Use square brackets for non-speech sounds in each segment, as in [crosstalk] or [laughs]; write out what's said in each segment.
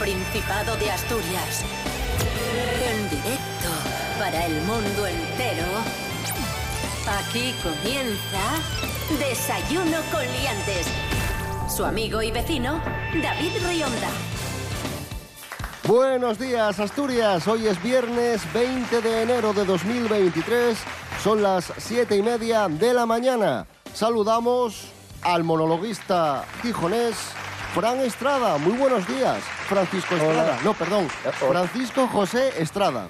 Principado de Asturias. En directo para el mundo entero. Aquí comienza Desayuno con Liantes. Su amigo y vecino, David Rionda. Buenos días, Asturias. Hoy es viernes 20 de enero de 2023. Son las siete y media de la mañana. Saludamos al monologuista gijonés Fran Estrada. Muy buenos días. Francisco Estrada. No, perdón. Francisco José Estrada.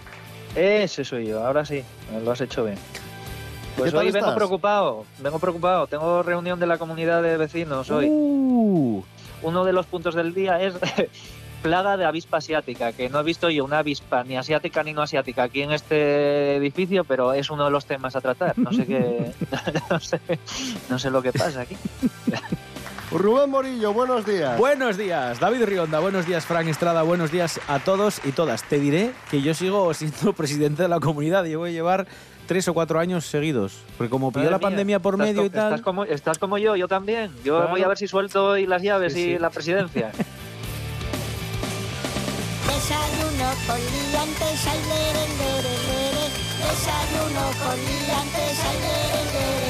Ese soy yo, ahora sí, lo has hecho bien. Pues ¿Qué tal hoy vengo estás? preocupado, vengo preocupado. Tengo reunión de la comunidad de vecinos hoy. Uh, Uno de los puntos del día es [laughs] plaga de avispa asiática, que no he visto yo una avispa ni asiática ni no asiática aquí en este edificio, pero es uno de los temas a tratar. No sé qué, [laughs] no sé, no sé lo que pasa aquí. [laughs] Rubén Morillo, buenos días. Buenos días, David Rionda, buenos días, Frank Estrada, buenos días a todos y todas. Te diré que yo sigo siendo [laughs] presidente de la comunidad y voy a llevar tres o cuatro años seguidos. Porque como pilló la mía, pandemia por medio y tal. Estás como, estás como yo, yo también. Yo Claro. voy a ver si suelto hoy las llaves Sí, y sí. la presidencia. [laughs] Desayuno con liantes, ay, lere, lere, lere. Desayuno con liantes, ay, lere, lere, lere.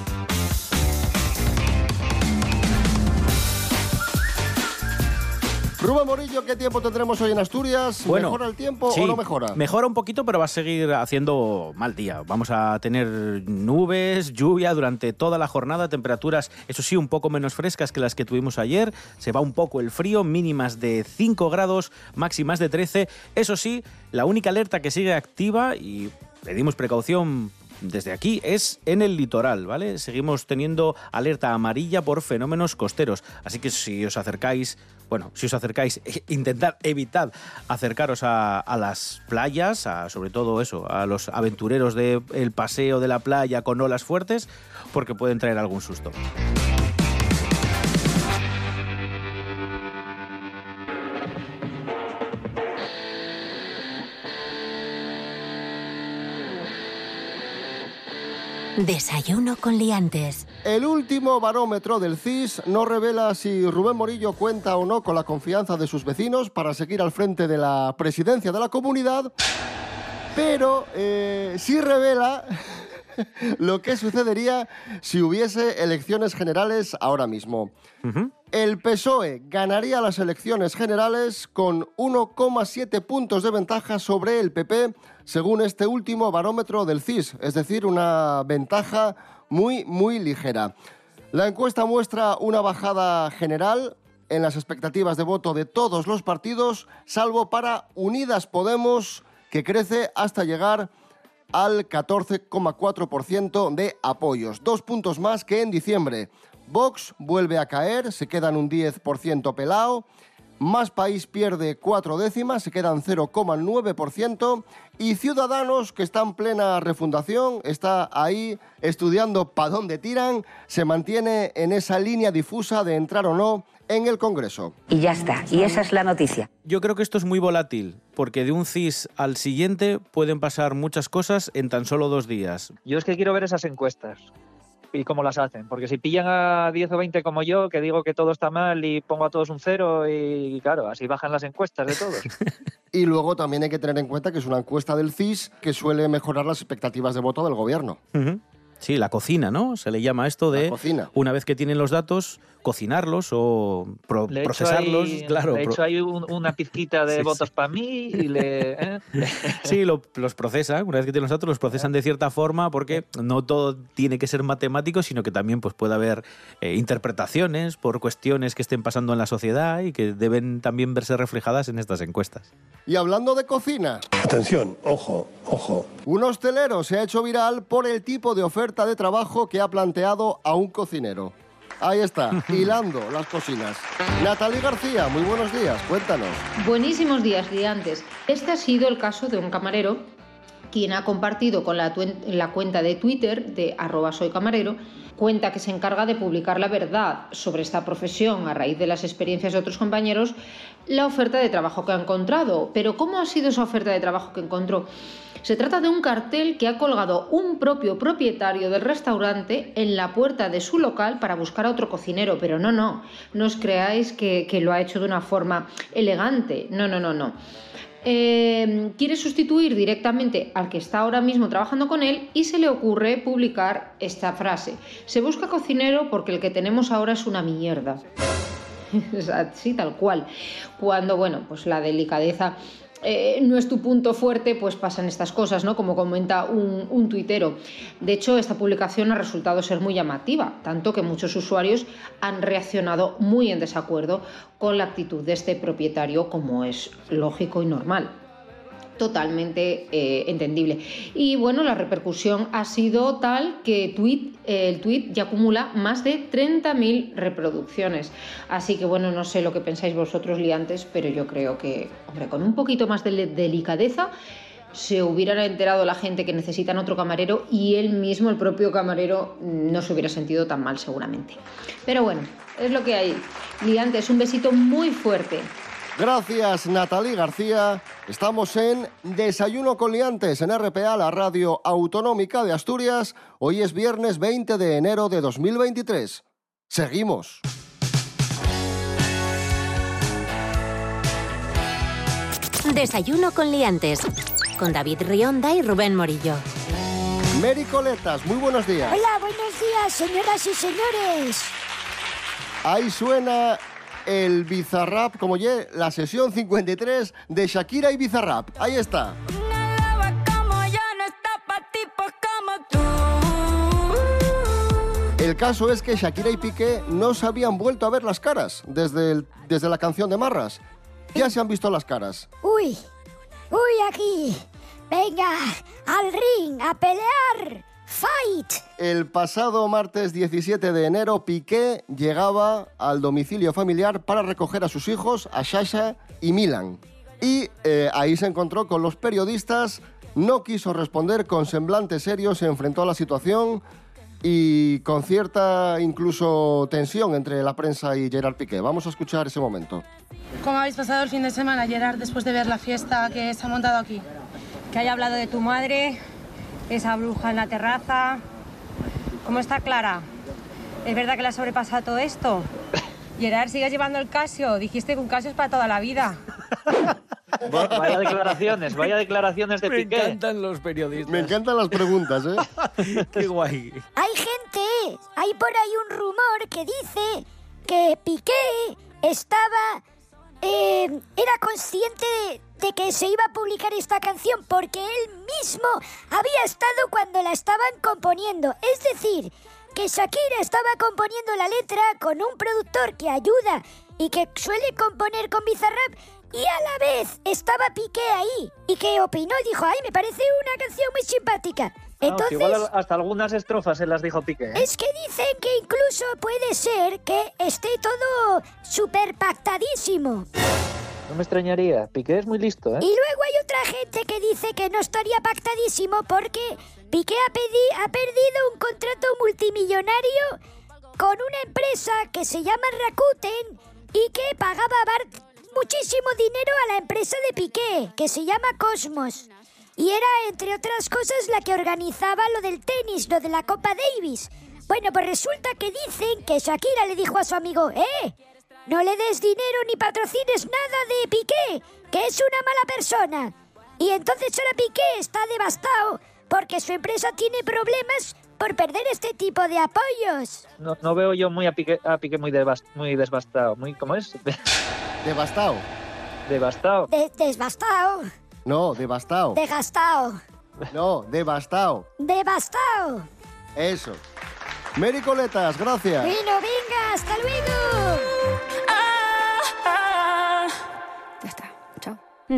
Rubén Morillo, ¿qué tiempo tendremos hoy en Asturias? Bueno, ¿Mejora el tiempo sí, o no mejora? Mejora un poquito, pero va a seguir haciendo mal día. Vamos a tener nubes, lluvia durante toda la jornada, temperaturas, eso sí, un poco menos frescas que las que tuvimos ayer. Se va un poco el frío, mínimas de 5 grados, máximas de 13. Eso sí, la única alerta que sigue activa y pedimos precaución desde aquí es en el litoral, ¿vale? Seguimos teniendo alerta amarilla por fenómenos costeros. Así que si os acercáis, bueno, si os acercáis, [laughs] intentad evitar acercaros a, las playas, a, sobre todo eso, a los aventureros del paseo de la playa con olas fuertes, porque pueden traer algún susto. Desayuno con Liantes. El último barómetro del CIS no revela si Rubén Morillo cuenta o no con la confianza de sus vecinos para seguir al frente de la presidencia de la comunidad, pero eh, sí revela [laughs] lo que sucedería si hubiese elecciones generales ahora mismo. El PSOE ganaría las elecciones generales con 1,7 puntos de ventaja sobre el PP, según este último barómetro del CIS, es decir, una ventaja muy, muy ligera. La encuesta muestra una bajada general en las expectativas de voto de todos los partidos, salvo para Unidas Podemos, que crece hasta llegar al 14,4% de apoyos, dos puntos más que en diciembre. Vox vuelve a caer, se quedan un 10% pelao. Más País pierde cuatro décimas, se quedan 0,9%. Y Ciudadanos, que está en plena refundación, está ahí estudiando para dónde tiran, se mantiene en esa línea difusa de entrar o no en el Congreso. Y ya está. Y esa es la noticia. Yo creo que esto es muy volátil, porque de un CIS al siguiente pueden pasar muchas cosas en tan solo dos días. Yo es que quiero ver esas encuestas y cómo las hacen, porque si pillan a 10 o 20 como yo, que digo que todo está mal y pongo a todos un cero y claro, así bajan las encuestas de todos. [laughs] Y luego también hay que tener en cuenta que es una encuesta del CIS que suele mejorar las expectativas de voto del gobierno. Sí, la cocina, ¿no? Se le llama esto de, La cocina. una vez que tienen los datos, cocinarlos o pro- Le he hecho procesarlos. ahí, claro, he pro- hecho ahí un- una pizquita de [laughs] Sí, votos sí. para mí y le... ¿eh? [laughs] Sí, lo- los procesan, una vez que tienen los datos, los procesan de cierta forma porque no todo tiene que ser matemático, sino que también pues, puede haber eh, interpretaciones por cuestiones que estén pasando en la sociedad y que deben también verse reflejadas en estas encuestas. Y hablando de cocina, Atención, ojo, ojo. un hostelero se ha hecho viral por el tipo de oferta de trabajo que ha planteado a un cocinero. Ahí está, [laughs] hilando las cocinas. Natalie García, muy buenos días, cuéntanos. Buenísimos días, liantes. Este ha sido el caso de un camarero quien ha compartido con la, cuenta de Twitter de arroba soy camarero, cuenta que se encarga de publicar la verdad sobre esta profesión a raíz de las experiencias de otros compañeros, la oferta de trabajo que ha encontrado. Pero ¿cómo ha sido esa oferta de trabajo que encontró? Se trata de un cartel que ha colgado un propio propietario del restaurante en la puerta de su local para buscar a otro cocinero, pero no, no, no os creáis que lo ha hecho de una forma elegante, no, no, no, no. Eh, quiere sustituir directamente al que está ahora mismo trabajando con él y se le ocurre publicar esta frase. Se busca cocinero porque el que tenemos ahora es una mierda. [laughs] Así, tal cual. Cuando, bueno, pues la delicadeza eh, no es tu punto fuerte, pues pasan estas cosas, ¿no? Como comenta un, un tuitero. De hecho, esta publicación ha resultado ser muy llamativa, tanto que muchos usuarios han reaccionado muy en desacuerdo con la actitud de este propietario, como es lógico y normal totalmente eh, entendible. Y bueno, la repercusión ha sido tal que el tweet ya acumula más de 30.000 reproducciones. Así que bueno, no sé lo que pensáis vosotros, liantes, pero yo creo que, hombre, con un poquito más de delicadeza se hubieran enterado la gente que necesitan otro camarero y él mismo, el propio camarero, no se hubiera sentido tan mal seguramente. Pero bueno, es lo que hay. Liantes, un besito muy fuerte. Gracias, Natalí García. Estamos en Desayuno con Liantes en RPA, la radio autonómica de Asturias. Hoy es viernes 20 de enero de 2023. Seguimos. Desayuno con liantes. Con David Rionda y Rubén Morillo. Mary Coletas, muy buenos días. Hola, buenos días, señoras y señores. Ahí suena el Bizarrap, como ye, la sesión 53 de Shakira y Bizarrap. Ahí está. El caso es que Shakira y Piqué no se habían vuelto a ver las caras desde, el- desde la canción de Marras. Ya se han visto las caras. Uy, uy, aquí. Venga, al ring, a pelear. Fight. El pasado martes 17 de enero, Piqué llegaba al domicilio familiar para recoger a sus hijos, a Sasha y Milan. Y eh, ahí se encontró con los periodistas, no quiso responder con semblante serio, se enfrentó a la situación y con cierta incluso tensión entre la prensa y Gerard Piqué. Vamos a escuchar ese momento. ¿Cómo habéis pasado el fin de semana, Gerard, después de ver la fiesta que se ha montado aquí? Que haya hablado de tu madre, esa bruja en la terraza. ¿Cómo está Clara? ¿Es verdad que le ha sobrepasado todo esto? Gerard, sigues llevando el Casio. Dijiste que un Casio es para toda la vida. [laughs] Vaya declaraciones, vaya declaraciones de Me Piqué. encantan los periodistas. Me encantan las preguntas, ¿eh? [laughs] Qué guay. Hay gente, hay por ahí un rumor que dice que Piqué estaba, eh, era consciente de, de que se iba a publicar esta canción porque él mismo había estado cuando la estaban componiendo. Es decir, que Shakira estaba componiendo la letra con un productor que ayuda y que suele componer con Bizarrap y a la vez estaba Piqué ahí y que opinó y dijo, ay, me parece una canción muy simpática. Que Entonces... igual al- hasta algunas estrofas se las dijo Piqué. ¿eh? Es que dicen que incluso puede ser que esté todo súper pactadísimo. No me extrañaría. Piqué es muy listo, ¿eh? Y luego hay otra gente que dice que no estaría pactadísimo porque Piqué ha, pedi- ha perdido un contrato multimillonario con una empresa que se llama Rakuten y que pagaba bar- muchísimo dinero a la empresa de Piqué, que se llama Cosmos. Y era, entre otras cosas, la que organizaba lo del tenis, lo de la Copa Davis. Bueno, pues resulta que dicen que Shakira le dijo a su amigo, ¡eh! No le des dinero ni patrocines nada de Piqué, que es una mala persona. Y entonces ahora Piqué está devastado porque su empresa tiene problemas por perder este tipo de apoyos. No, no veo yo muy a Piqué, a Piqué muy, muy devastado. Muy, ¿Cómo es? [laughs] Devastado. devastado. De- desbastado, No, devastado. desgastado, No, devastado. devastado. Eso. Mary Coletas, gracias. Bueno, venga, hasta luego.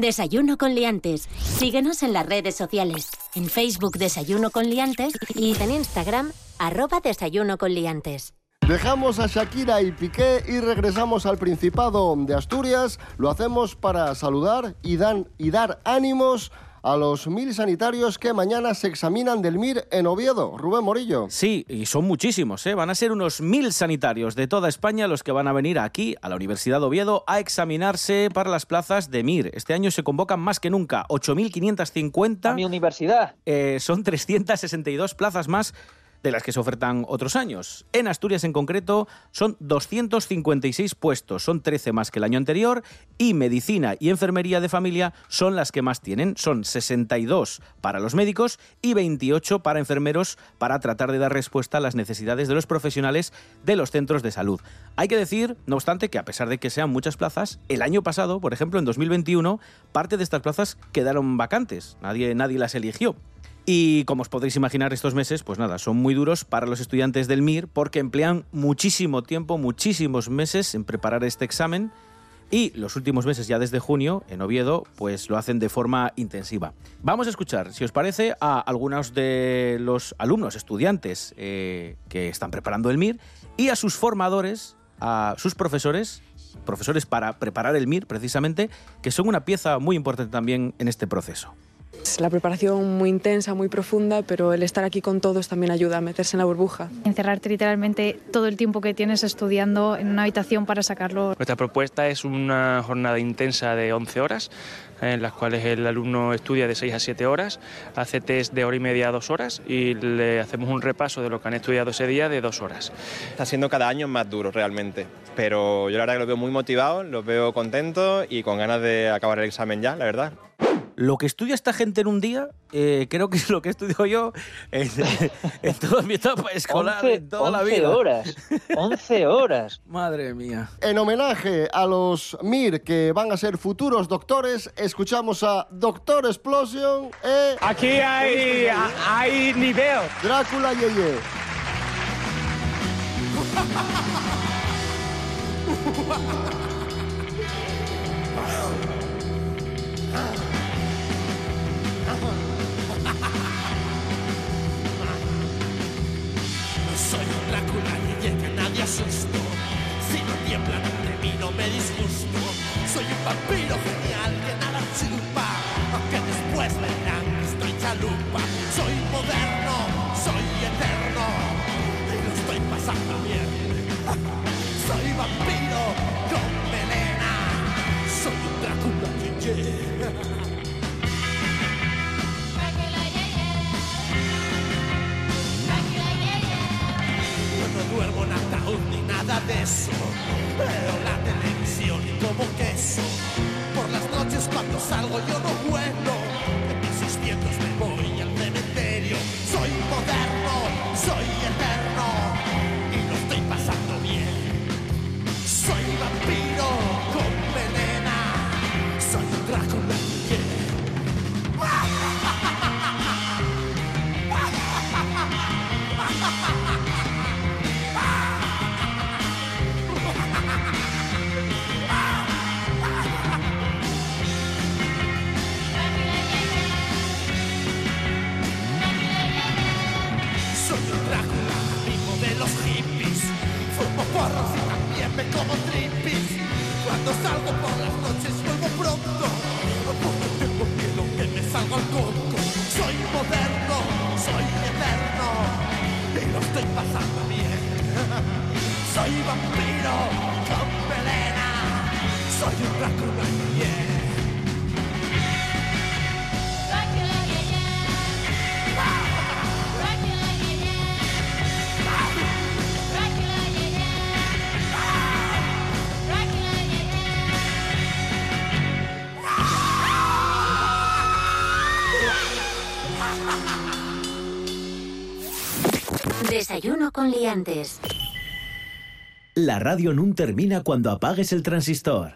Desayuno con liantes. Síguenos en las redes sociales. En Facebook Desayuno con liantes y en Instagram arroba Desayuno con liantes. Dejamos a Shakira y Piqué y regresamos al Principado de Asturias. Lo hacemos para saludar y, y dar ánimos a los mil sanitarios que mañana se examinan del MIR en Oviedo. Rubén Morillo. Sí, y son muchísimos, ¿eh? Van a ser unos mil sanitarios de toda España los que van a venir aquí, a la Universidad de Oviedo, a examinarse para las plazas de MIR. Este año se convocan más que nunca, 8.550. A mi universidad. Eh, son 362 plazas más de las que se ofertan otros años. En Asturias en concreto son 256 puestos, son 13 más que el año anterior y medicina y enfermería de familia son las que más tienen, son 62 para los médicos y 28 para enfermeros para tratar de dar respuesta a las necesidades de los profesionales de los centros de salud. Hay que decir, no obstante, que a pesar de que sean muchas plazas, el año pasado, por ejemplo, en 2021, parte de estas plazas quedaron vacantes, nadie, nadie las eligió. Y como os podréis imaginar, estos meses, pues nada, son muy duros para los estudiantes del MIR porque emplean muchísimo tiempo, muchísimos meses en preparar este examen y los últimos meses, ya desde junio, en Oviedo, pues lo hacen de forma intensiva. Vamos a escuchar, si os parece, a algunos de los alumnos, estudiantes eh, que están preparando el MIR y a sus formadores, a sus profesores, profesores para preparar el MIR precisamente, que son una pieza muy importante también en este proceso. Es la preparación muy intensa, muy profunda, pero el estar aquí con todos también ayuda a meterse en la burbuja. Encerrarte literalmente todo el tiempo que tienes estudiando en una habitación para sacarlo. Nuestra propuesta es una jornada intensa de 11 horas, en las cuales el alumno estudia de 6 a 7 horas, hace test de hora y media a 2 horas y le hacemos un repaso de lo que han estudiado ese día de 2 horas. Está siendo cada año más duro realmente, pero yo la verdad que los veo muy motivados, los veo contentos y con ganas de acabar el examen ya, la verdad. Lo que estudia esta gente en un día, eh, creo que es lo que estudio yo en, [laughs] en toda mi etapa escolar, 11, en toda la 11 vida. horas. 11 horas. [laughs] Madre mía. En homenaje a los MIR que van a ser futuros doctores, escuchamos a Doctor Explosion e... Aquí hay, hay nivel. Drácula Yeye. [laughs] Soy vampiro con melena. Soy un Drácula, yeah. Desayuno con liantes. La radio no termina cuando apagues el transistor.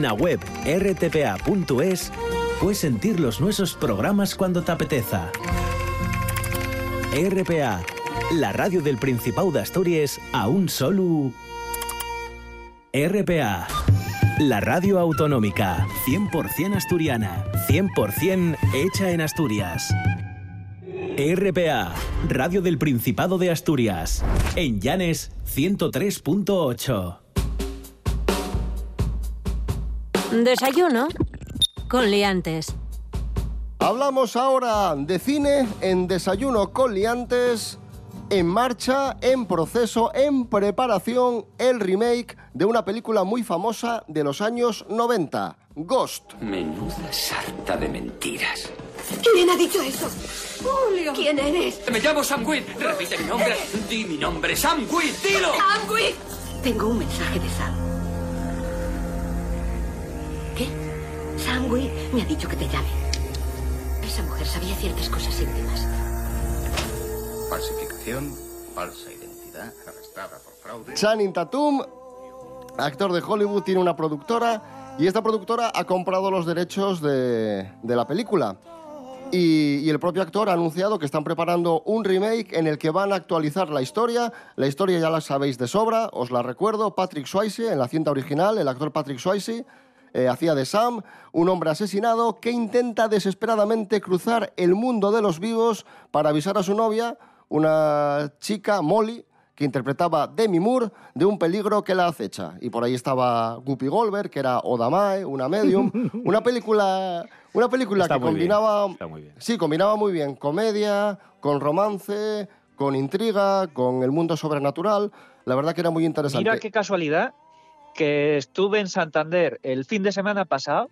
Na web rtpa.es puedes sentir los nuestros programas cuando te apeteza. RPA, la radio del Principado de Asturias a un solo... RPA, la radio autonómica, 100% asturiana, 100% hecha en Asturias. RPA, Radio del Principado de Asturias. En Llanes 103.8. Desayuno con liantes. Hablamos ahora de cine en Desayuno con liantes. En marcha, en proceso, en preparación, el remake de una película muy famosa de los años 90, Ghost. Menuda sarta de mentiras. ¿Quién ha dicho eso? Julio. ¿Quién eres? Me llamo Sam Witt. Repite mi nombre. Di mi nombre. Sam Witt. Dilo. Sam Witt. Tengo un mensaje de Sam. ¿Qué? Sam Witt me ha dicho que te llame. Esa mujer sabía ciertas cosas íntimas. Falsificación, falsa identidad, arrestada por fraude. Channing Tatum, actor de Hollywood, tiene una productora y esta productora ha comprado los derechos de, de la película. Y, el propio actor ha anunciado que están preparando un remake en el que van a actualizar la historia. La historia ya la sabéis de sobra, os la recuerdo. Patrick Swayze, en la cinta original, el actor Patrick Swayze, eh, hacía de Sam, un hombre asesinado que intenta desesperadamente cruzar el mundo de los vivos para avisar a su novia, una chica, Molly, que interpretaba Demi Moore, de un peligro que la acecha. Y por ahí estaba Guppy Goldberg, que era Odamae, una medium. [laughs] una película, una película Está que muy bien, combinaba... está muy bien. Sí, combinaba muy bien comedia, con romance, con intriga, con el mundo sobrenatural. La verdad que era muy interesante. Mira qué casualidad que estuve en Santander el fin de semana pasado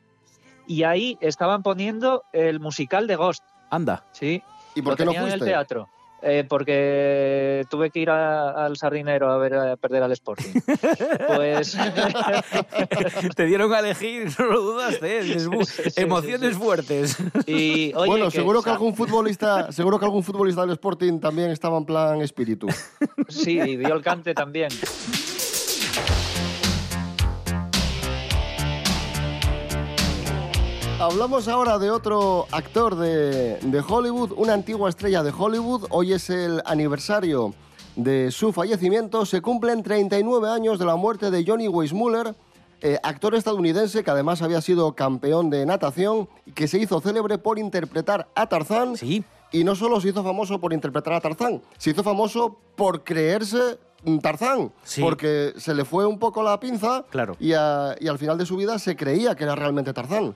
y ahí estaban poniendo el musical de Ghost. Anda. Sí. ¿Y por Lo qué no tenían en el fuiste? teatro. Eh, porque tuve que ir a- al sardinero a ver a perder al Sporting. pues [laughs] Te dieron a elegir, [laughs] no lo dudaste, ¿eh? Dices, "Bu, emociones fuertes. y oye, bueno, que seguro que algún futbolista, seguro que algún futbolista del Sporting también estaba en plan espíritu. Sí, y dio el cante también. Hablamos ahora de otro actor de, de Hollywood, una antigua estrella de Hollywood. Hoy es el aniversario de su fallecimiento. Se cumplen 39 años de la muerte de Johnny Weissmuller, eh, actor estadounidense que además había sido campeón de natación y que se hizo célebre por interpretar a Tarzán. Sí. Y no solo se hizo famoso por interpretar a Tarzán, se hizo famoso por creerse Tarzán, Sí. porque se le fue un poco la pinza Claro. y, a- y al final de su vida se creía que era realmente Tarzán.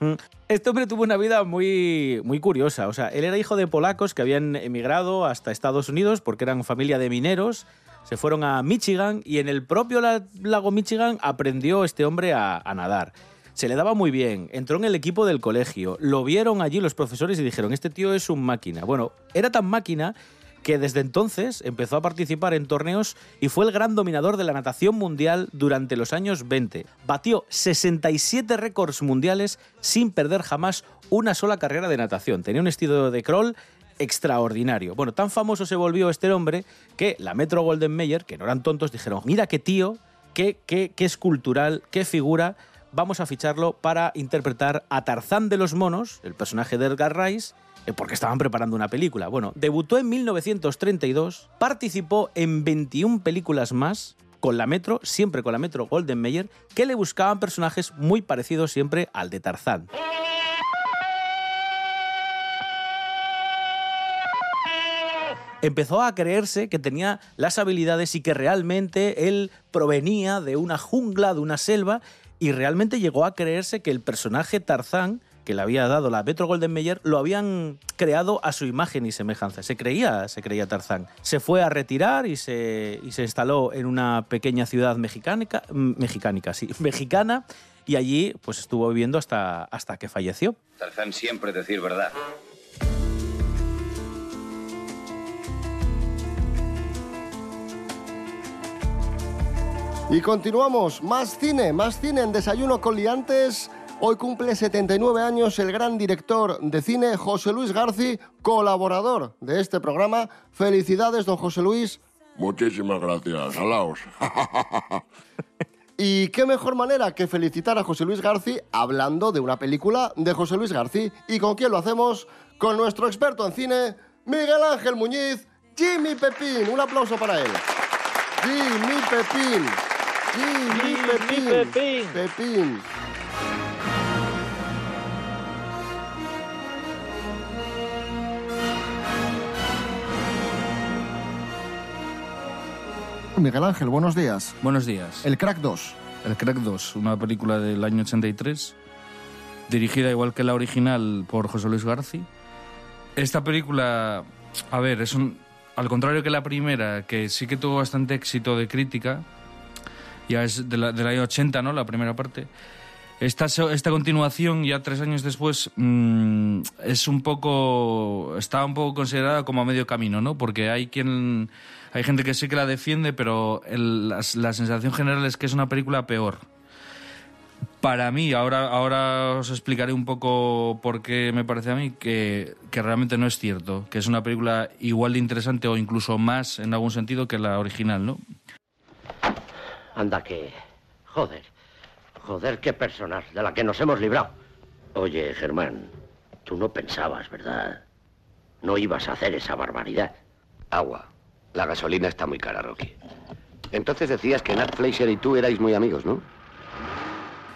Este hombre tuvo una vida muy, muy curiosa. O sea, él era hijo de polacos que habían emigrado hasta Estados Unidos porque eran familia de mineros. Se fueron a Michigan y en el propio la- lago Michigan aprendió este hombre a, a nadar. Se le daba muy bien, entró en el equipo del colegio, lo vieron allí los profesores y dijeron, este tío es un máquina. Bueno, era tan máquina que desde entonces empezó a participar en torneos y fue el gran dominador de la natación mundial durante los años 20. Batió 67 récords mundiales sin perder jamás una sola carrera de natación. Tenía un estilo de crawl extraordinario. Bueno, tan famoso se volvió este hombre que la Metro Golden Mayer, que no eran tontos, dijeron, mira qué tío, qué, qué, qué escultural, qué figura, vamos a ficharlo para interpretar a Tarzán de los Monos, el personaje de Edgar Rice, porque estaban preparando una película. Bueno, debutó en 1932, participó en 21 películas más con la Metro, siempre con la Metro Golden Mayer, que le buscaban personajes muy parecidos siempre al de Tarzán. empezó a creerse que tenía las habilidades y que realmente él provenía de una jungla, de una selva, y realmente llegó a creerse que el personaje Tarzán, que le había dado la Metro Golden Mayer, lo habían creado a su imagen y semejanza. Se creía, se creía Tarzán. Se fue a retirar y se, y se instaló en una pequeña ciudad mexicánica, mm, mexicánica, sí, [laughs] mexicana, y allí pues estuvo viviendo hasta, hasta que falleció. Tarzán siempre decir verdad. Y continuamos, más cine, más cine en Desayuno con Liantes. Hoy cumple 79 años el gran director de cine José Luis Garci, colaborador de este programa. Felicidades, don José Luis. Muchísimas gracias, alaos. [laughs] Y qué mejor manera que felicitar a José Luis Garci hablando de una película de José Luis Garci. ¿Y con quién lo hacemos? Con nuestro experto en cine, Miguel Ángel Muñiz, Jimmy Pepín. Un aplauso para él. Jimmy Pepín. Jimmy Pepín. Pepín. Pepín. Miguel Ángel, buenos días. Buenos días. El Crack 2. El Crack 2, una película del año 83 dirigida igual que la original por José Luis García. Esta película, a ver, es un, al contrario que la primera, que sí que tuvo bastante éxito de crítica, ya es de la, del año 80, ¿no? La primera parte. Esta, esta continuación, ya tres años después, mm, es un poco. está un poco considerada como a medio camino, ¿no? Porque hay quien. Hay gente que sí que la defiende, pero el- la, la sensación general es que es una película peor. Para mí, ahora, ahora os explicaré un poco por qué me parece a mí que, que realmente no es cierto, que es una película igual de interesante o incluso más en algún sentido que la original, ¿no? Anda que... Joder. Joder, qué personas de la que nos hemos librado. Oye, Germán, tú no pensabas, ¿verdad? No ibas a hacer esa barbaridad. Agua. La gasolina está muy cara, Rocky. Entonces decías que Nat Fleischer y tú erais muy amigos, ¿no?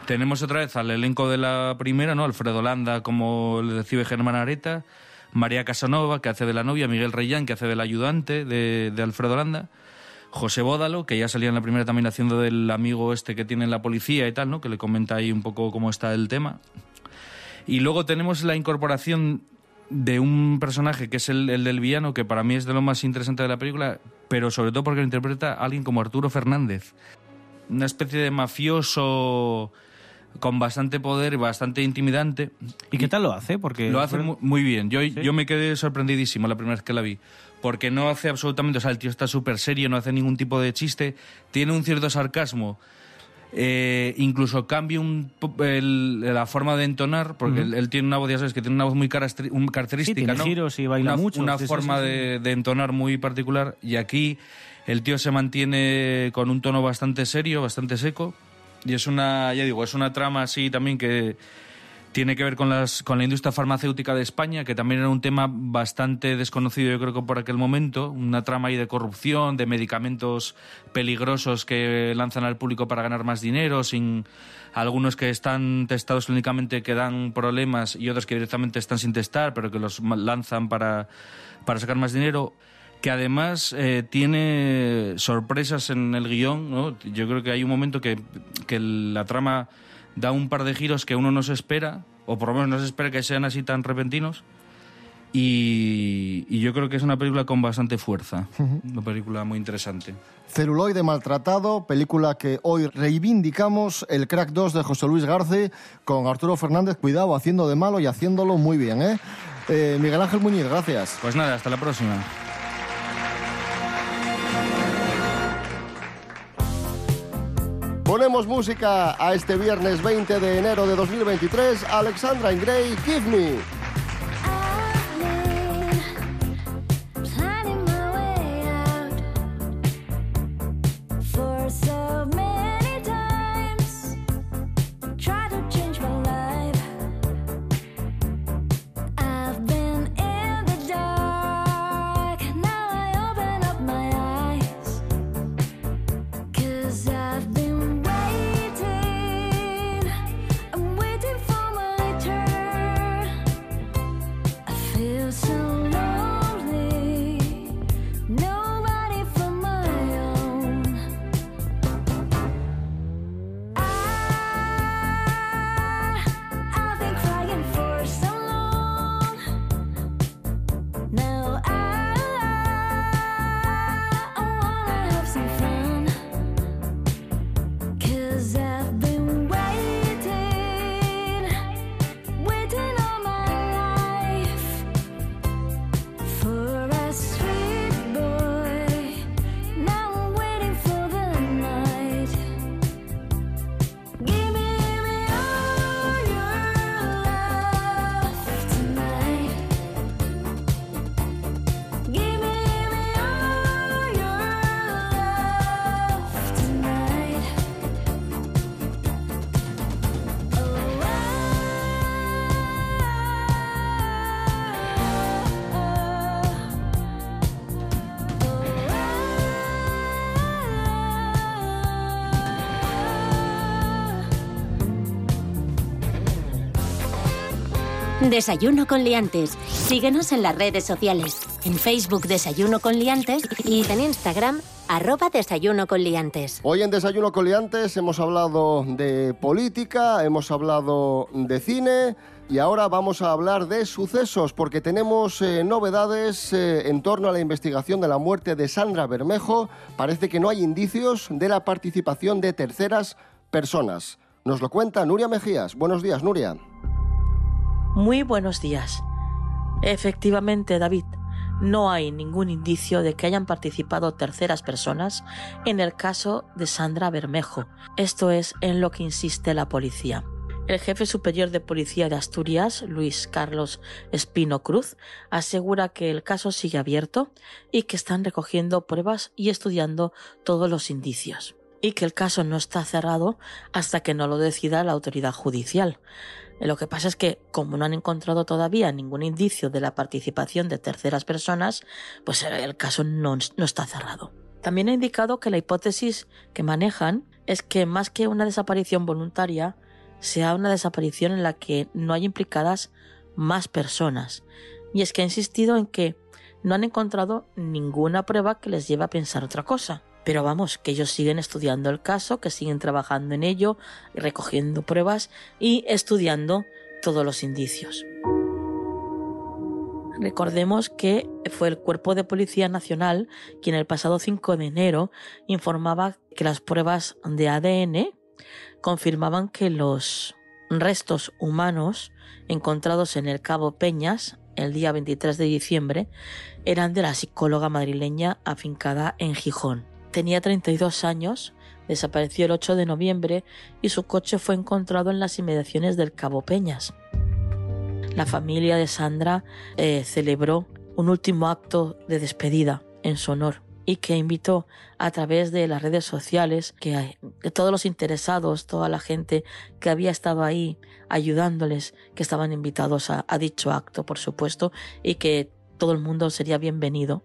Tenemos otra vez al elenco de la primera, ¿no? Alfredo Landa, como le recibe Germán Areta, María Casanova, que hace de la novia, Miguel Reyán, que hace del ayudante de, de Alfredo Landa, José Bódalo, que ya salía en la primera también haciendo del amigo este que tiene en la policía y tal, ¿no? Que le comenta ahí un poco cómo está el tema. Y luego tenemos la incorporación de un personaje que es el, el del villano, que para mí es de lo más interesante de la película, pero sobre todo porque lo interpreta alguien como Arturo Fernández. Una especie de mafioso con bastante poder, bastante intimidante. ¿Y qué tal lo hace? Porque lo hace muy bien. Yo, yo me quedé sorprendidísimo la primera vez que la vi. Porque no hace absolutamente, o sea, el tío está súper serio, no hace ningún tipo de chiste, tiene un cierto sarcasmo. Eh, incluso cambia un, el- la forma de entonar, porque él, él tiene una voz, ya sabes, que tiene una voz muy un- característica, Sí, tiene ¿no? giros y baila una, mucho, Una sí, sí, forma sí, sí. De, de entonar muy particular. Y aquí el tío se mantiene con un tono bastante serio, bastante seco. Y es una, ya digo, es una trama así también que tiene que ver con, las, con la industria farmacéutica de España, que también era un tema bastante desconocido, yo creo que por aquel momento. Una trama ahí de corrupción, de medicamentos peligrosos que lanzan al público para ganar más dinero, sin algunos que están testados clínicamente que dan problemas y otros que directamente están sin testar, pero que los lanzan para, para sacar más dinero que además eh, tiene sorpresas en el guion. ¿no? Yo creo que hay un momento que, que la trama da un par de giros que uno no se espera, o por lo menos no se espera que sean así tan repentinos. Y, y yo creo que es una película con bastante fuerza, una película muy interesante. Celuloide Maltratado, película que hoy reivindicamos, el Crack 2 de José Luis Garce, con Arturo Fernández, cuidado, haciendo de malo y haciéndolo muy bien, ¿eh? Eh, Miguel Ángel Muñiz, gracias. Pues nada, hasta la próxima. Ponemos música a este viernes 20 de enero de 2023. Alexandra Ingray, Give Me. Desayuno con liantes. Síguenos en las redes sociales. En Facebook Desayuno con liantes y en Instagram arroba desayuno con liantes. Hoy en Desayuno Coliantes hemos hablado de política, hemos hablado de cine y ahora vamos a hablar de sucesos porque tenemos eh, novedades eh, en torno a la investigación de la muerte de Sandra Bermejo. Parece que no hay indicios de la participación de terceras personas. Nos lo cuenta Nuria Mejías. Buenos días, Nuria. Muy buenos días. Efectivamente, David, no hay ningún indicio de que hayan participado terceras personas en el caso de Sandra Bermejo. Esto es en lo que insiste la policía. El jefe superior de policía de Asturias, Luis Carlos Espino Cruz, asegura que el caso sigue abierto y que están recogiendo pruebas y estudiando todos los indicios, y que el caso no está cerrado hasta que no lo decida la autoridad judicial. Lo que pasa es que, como no han encontrado todavía ningún indicio de la participación de terceras personas, pues el caso no, no está cerrado. También ha indicado que la hipótesis que manejan es que más que una desaparición voluntaria, sea una desaparición en la que no hay implicadas más personas. Y es que ha insistido en que no han encontrado ninguna prueba que les lleve a pensar otra cosa. Pero vamos, que ellos siguen estudiando el caso, que siguen trabajando en ello, recogiendo pruebas y estudiando todos los indicios. Recordemos que fue el Cuerpo de Policía Nacional quien el pasado 5 de enero informaba que las pruebas de ADN confirmaban que los restos humanos encontrados en el Cabo Peñas el día 23 de diciembre eran de la psicóloga madrileña afincada en Gijón. Tenía 32 años, desapareció el 8 de noviembre y su coche fue encontrado en las inmediaciones del Cabo Peñas. La familia de Sandra eh, celebró un último acto de despedida en su honor y que invitó a través de las redes sociales que todos los interesados, toda la gente que había estado ahí ayudándoles, que estaban invitados a dicho acto, por supuesto, y que todo el mundo sería bienvenido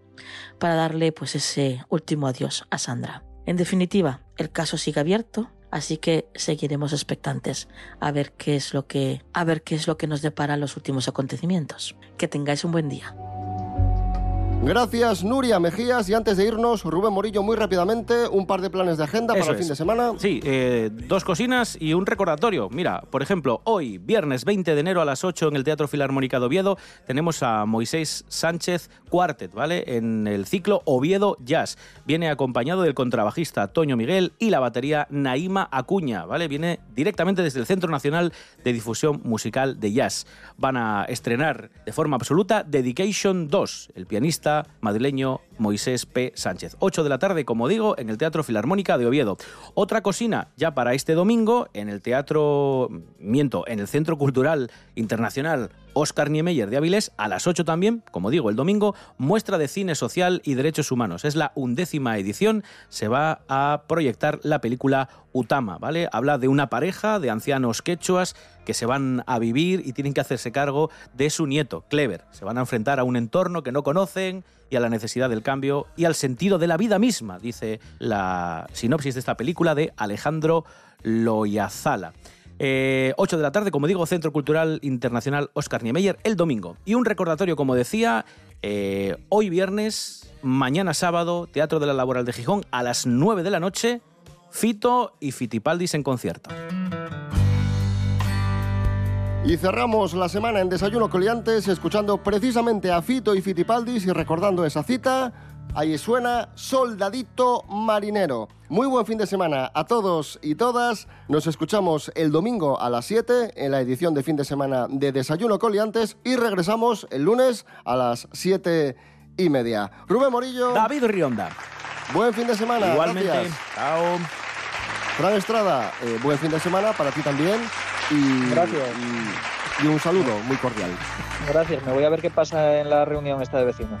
para darle pues ese último adiós a Sandra. En definitiva, el caso sigue abierto, así que seguiremos expectantes a ver qué es lo que a ver qué es lo que nos depara los últimos acontecimientos. Que tengáis un buen día. Gracias, Nuria Mejías. Y antes de irnos, Rubén Morillo, muy rápidamente, un par de planes de agenda Eso para el fin es. de semana. Sí, eh, dos cocinas y un recordatorio. Mira, por ejemplo, hoy, viernes 20 de enero a las 8 en el Teatro Filarmónica de Oviedo, tenemos a Moisés Sánchez Cuartet, ¿vale? En el ciclo Oviedo Jazz. Viene acompañado del contrabajista Toño Miguel y la batería Naima Acuña, ¿vale? Viene directamente desde el Centro Nacional de Difusión Musical de Jazz. Van a estrenar de forma absoluta Dedication 2, el pianista madrileño Moisés P. Sánchez. 8 de la tarde, como digo, en el Teatro Filarmónica de Oviedo. Otra cocina ya para este domingo en el Teatro, miento, en el Centro Cultural Internacional Oscar Niemeyer de Avilés, a las 8 también, como digo, el domingo, muestra de cine social y derechos humanos. Es la undécima edición, se va a proyectar la película Utama, ¿vale? Habla de una pareja de ancianos quechuas que se van a vivir y tienen que hacerse cargo de su nieto, Clever. Se van a enfrentar a un entorno que no conocen y a la necesidad del cambio y al sentido de la vida misma, dice la sinopsis de esta película de Alejandro Loyazala. Eh, 8 de la tarde, como digo, Centro Cultural Internacional Oscar Niemeyer, el domingo. Y un recordatorio, como decía, eh, hoy viernes, mañana sábado, Teatro de la Laboral de Gijón, a las 9 de la noche, Fito y Fitipaldis en concierto. Y cerramos la semana en Desayuno Coliantes escuchando precisamente a Fito y Fitipaldis y recordando esa cita. Ahí suena Soldadito Marinero. Muy buen fin de semana a todos y todas. Nos escuchamos el domingo a las 7 en la edición de fin de semana de Desayuno Coliantes y regresamos el lunes a las 7 y media. Rubén Morillo. David Rionda. Buen fin de semana. Igualmente. Gracias. Chao. Fran Estrada, eh, buen fin de semana para ti también. Y, Gracias. Y, y un saludo muy cordial. Gracias, me voy a ver qué pasa en la reunión esta de vecinos.